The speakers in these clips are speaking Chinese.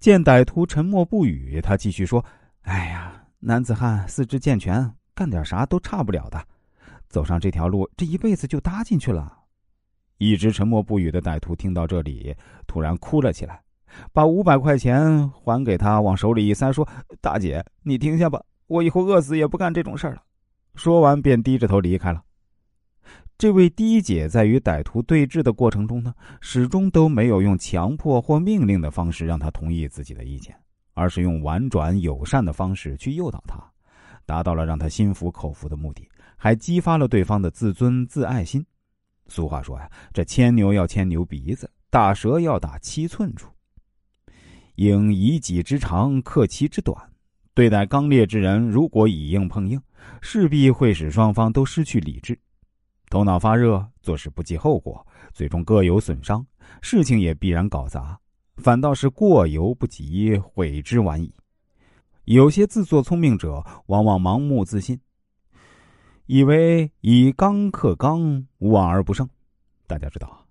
见歹徒沉默不语，他继续说：“哎呀，男子汉四肢健全，干点啥都差不了的。走上这条路，这一辈子就搭进去了。”一直沉默不语的歹徒听到这里，突然哭了起来，把五百块钱还给他，往手里一塞，说：“大姐，你停下吧，我以后饿死也不干这种事儿了。”说完便低着头离开了。这位低姐在与歹徒对峙的过程中呢，始终都没有用强迫或命令的方式让他同意自己的意见，而是用婉转友善的方式去诱导他，达到了让他心服口服的目的，还激发了对方的自尊自爱心。俗话说呀，这牵牛要牵牛鼻子，打蛇要打七寸处。应以己之长克其之短，对待刚烈之人，如果以硬碰硬，势必会使双方都失去理智，头脑发热，做事不计后果，最终各有损伤，事情也必然搞砸，反倒是过犹不及，悔之晚矣。有些自作聪明者，往往盲目自信。以为以刚克刚，无往而不胜。大家知道，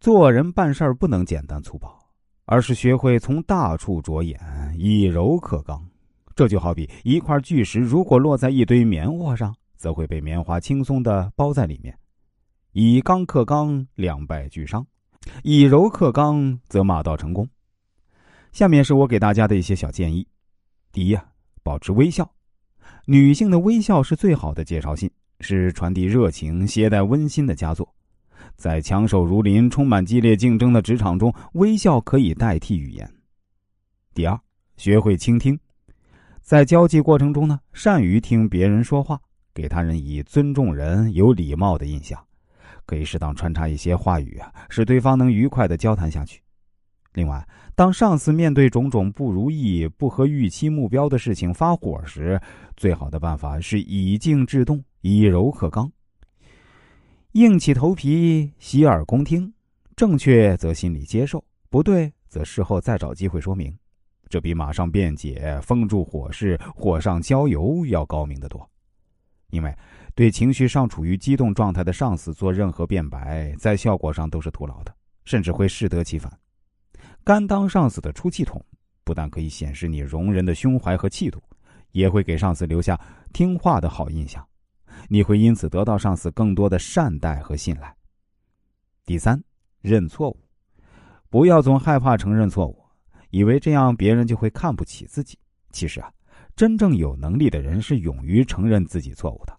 做人办事不能简单粗暴，而是学会从大处着眼，以柔克刚。这就好比一块巨石，如果落在一堆棉花上，则会被棉花轻松的包在里面。以刚克刚，两败俱伤；以柔克刚，则马到成功。下面是我给大家的一些小建议：第一呀，保持微笑。女性的微笑是最好的介绍信，是传递热情、携带温馨的佳作。在强手如林、充满激烈竞争的职场中，微笑可以代替语言。第二，学会倾听，在交际过程中呢，善于听别人说话，给他人以尊重人、有礼貌的印象，可以适当穿插一些话语啊，使对方能愉快的交谈下去。另外，当上司面对种种不如意、不合预期目标的事情发火时，最好的办法是以静制动，以柔克刚。硬起头皮，洗耳恭听，正确则心里接受，不对则事后再找机会说明，这比马上辩解、封住火势、火上浇油要高明得多。因为对情绪尚处于激动状态的上司做任何辩白，在效果上都是徒劳的，甚至会适得其反。甘当上司的出气筒，不但可以显示你容人的胸怀和气度，也会给上司留下听话的好印象。你会因此得到上司更多的善待和信赖。第三，认错误，不要总害怕承认错误，以为这样别人就会看不起自己。其实啊，真正有能力的人是勇于承认自己错误的。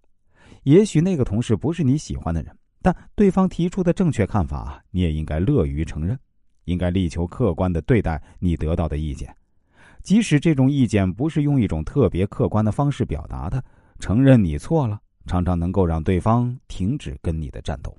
也许那个同事不是你喜欢的人，但对方提出的正确看法，你也应该乐于承认。应该力求客观的对待你得到的意见，即使这种意见不是用一种特别客观的方式表达的，承认你错了，常常能够让对方停止跟你的战斗。